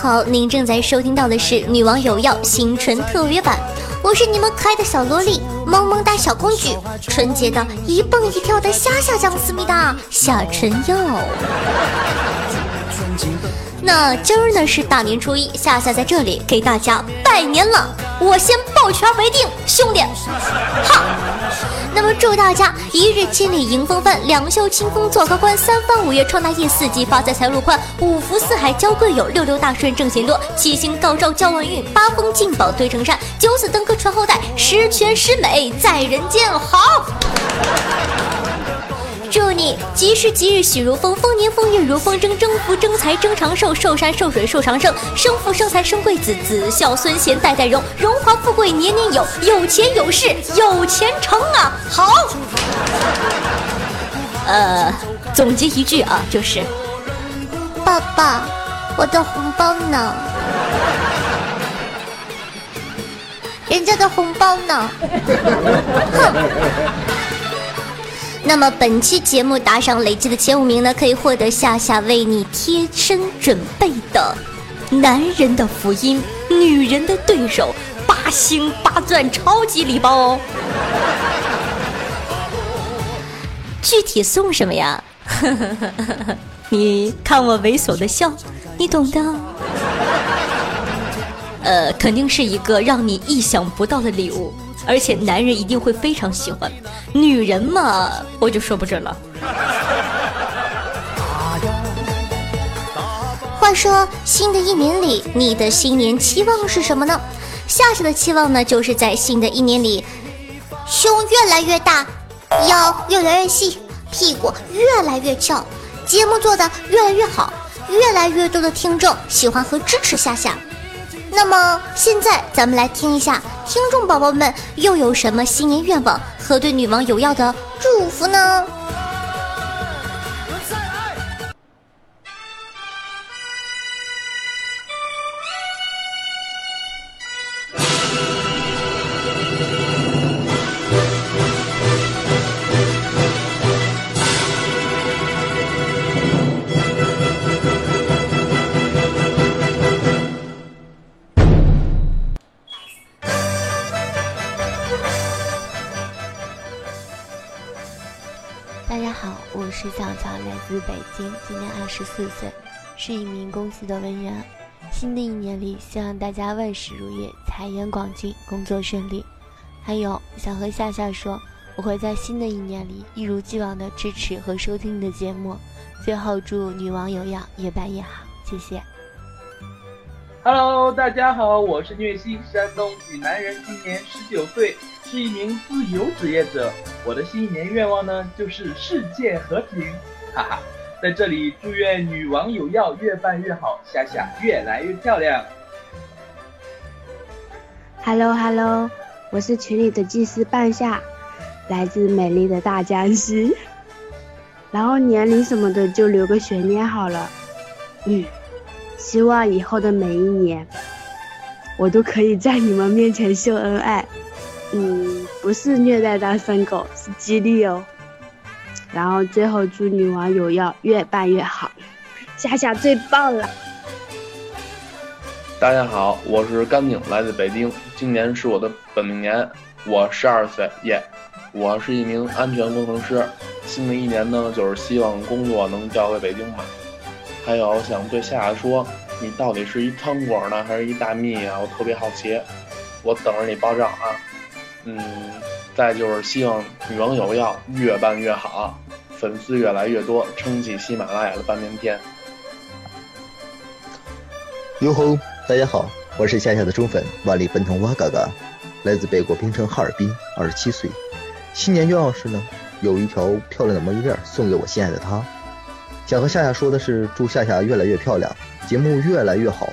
好，您正在收听到的是《女王有药》新春特约版，我是你们可爱的小萝莉，萌萌哒小公举，纯洁的一蹦一跳的夏夏酱思密达夏春药。那今儿呢是大年初一，夏夏在这里给大家拜年了，我先抱拳为定，兄弟，好。那么祝大家一日千里迎风帆，两袖清风做高官，三番五月创大业，四季发财财路宽，五福四海交贵友，六六大顺挣钱多，七星高照交旺运，八风进宝堆成山，九子登科传后代，十全十美在人间。好。祝你吉时吉日喜如风，丰年丰月如风筝，增福增财增长寿，寿山寿水寿长生，生福生财生贵子，子孝孙贤代代荣，荣华富贵年年有，有钱有势有钱成啊！好，呃，总结一句啊，就是，爸爸，我的红包呢？人家的红包呢？哼。那么本期节目打赏累计的前五名呢，可以获得夏夏为你贴身准备的男人的福音，女人的对手，八星八钻超级礼包哦。具体送什么呀？你看我猥琐的笑，你懂的。呃，肯定是一个让你意想不到的礼物。而且男人一定会非常喜欢，女人嘛，我就说不准了。话说，新的一年里，你的新年期望是什么呢？夏夏的期望呢，就是在新的一年里，胸越来越大，腰越来越细，屁股越来越翘，节目做的越来越好，越来越多的听众喜欢和支持夏夏。那么现在，咱们来听一下听众宝宝们又有什么新年愿望和对女王有要的祝福呢？是小乔，来自北京，今年二十四岁，是一名公司的文员。新的一年里，希望大家万事如意，财源广进，工作顺利。还有想和夏夏说，我会在新的一年里一如既往的支持和收听你的节目。最后祝女王有氧，越办越好，谢谢。Hello，大家好，我是虐心，山东济南人，今年十九岁。是一名自由职业者，我的新年愿望呢，就是世界和平，哈哈，在这里祝愿女王有药越办越好，夏夏越来越漂亮。Hello Hello，我是群里的祭司半夏，来自美丽的大江西，然后年龄什么的就留个悬念好了，嗯，希望以后的每一年，我都可以在你们面前秀恩爱。嗯，不是虐待单身狗，是激励哦。然后最后祝女王有药越办越好，夏夏最棒了。大家好，我是甘宁，来自北京，今年是我的本命年，我十二岁，耶。我是一名安全工程师，新的一年呢，就是希望工作能调回北京吧。还有想对夏夏说，你到底是一汤果呢，还是一大蜜啊？我特别好奇，我等着你爆照啊。嗯，再就是希望女王有药越办越好，粉丝越来越多，撑起喜马拉雅的半边天。哟吼，大家好，我是夏夏的忠粉万里奔腾哇嘎嘎，来自北国冰城哈尔滨，二十七岁。新年愿望是呢，有一条漂亮的毛衣链送给我心爱的她。想和夏夏说的是，祝夏夏越来越漂亮，节目越来越好，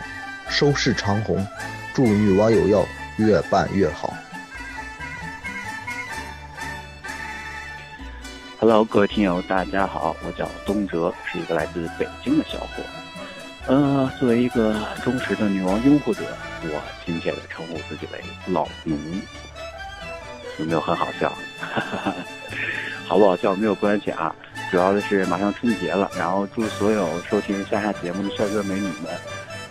收视长虹，祝女王有药越办越好。Hello，各位听友，大家好，我叫东哲，是一个来自北京的小伙。呃，作为一个忠实的女王拥护者，我亲切的称呼自己为老奴。有没有很好笑？好不好笑没有关系啊，主要的是马上春节了，然后祝所有收听下下节目的帅哥美女们，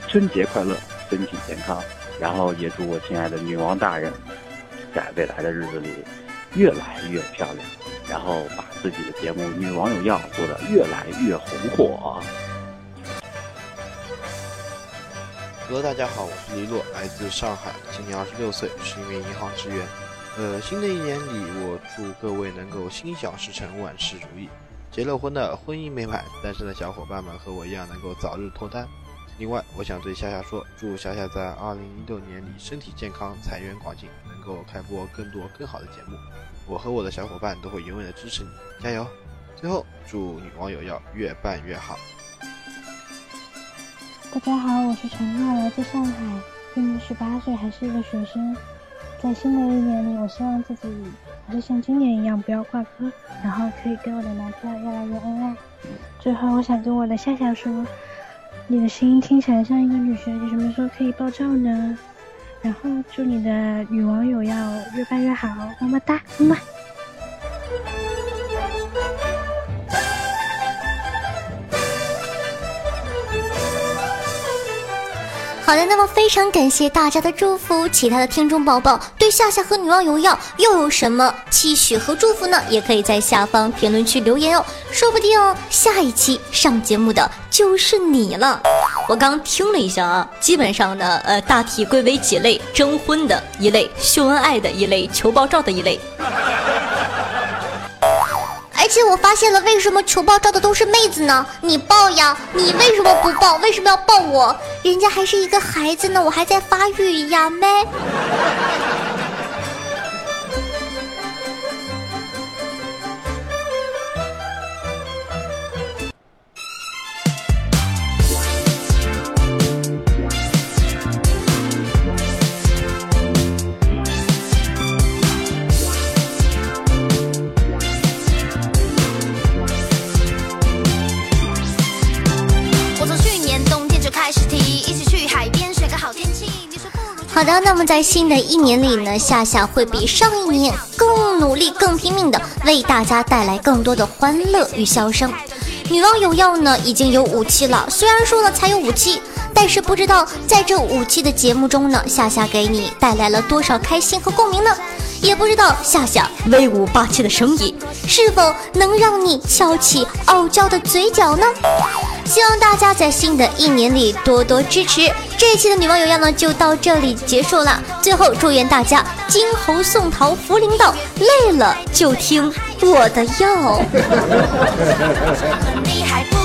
春节快乐，身体健康。然后也祝我亲爱的女王大人，在未来的日子里越来越漂亮，然后把自己的节目《女王有药》做得越来越红火。各位大家好，我是黎洛，来自上海，今年二十六岁，是一名银行职员。呃，新的一年里，我祝各位能够心想事成，万事如意。结了婚的婚姻美满，单身的小伙伴们和我一样能够早日脱单。另外，我想对夏夏说，祝夏夏在二零一六年里身体健康，财源广进，能够开播更多更好的节目。我和我的小伙伴都会永远的支持你，加油！最后，祝女网友要越办越好。大家好，我是陈诺，来自上海，今年十八岁，还是一个学生。在新的一年里，我希望自己还是像今年一样不要挂科，然后可以跟我的男朋友越来越恩爱。最后，我想跟我的夏夏说。你的声音听起来像一个女神，你，什么时候可以爆照呢？然后祝你的女网友要越办越好，么么哒，么么。好的，那么非常感谢大家的祝福。其他的听众宝宝对夏夏和女王有药又有什么期许和祝福呢？也可以在下方评论区留言哦，说不定下一期上节目的就是你了。我刚听了一下啊，基本上呢，呃，大体归为几类：征婚的一类，秀恩爱的一类，求爆照的一类。而且我发现了，为什么求爆照的都是妹子呢？你爆呀，你为什么不爆？为什么要爆我？人家还是一个孩子呢，我还在发育呀，妹。好的，那么在新的一年里呢，夏夏会比上一年更努力、更拼命的为大家带来更多的欢乐与笑声。女王有药呢，已经有五期了，虽然说呢才有五期，但是不知道在这五期的节目中呢，夏夏给你带来了多少开心和共鸣呢？也不知道夏夏威武霸气的声音是否能让你翘起傲娇的嘴角呢？希望大家在新的一年里多多支持。这一期的女王有药呢就到这里结束了。最后祝愿大家金猴送桃福临到，累了就听我的药。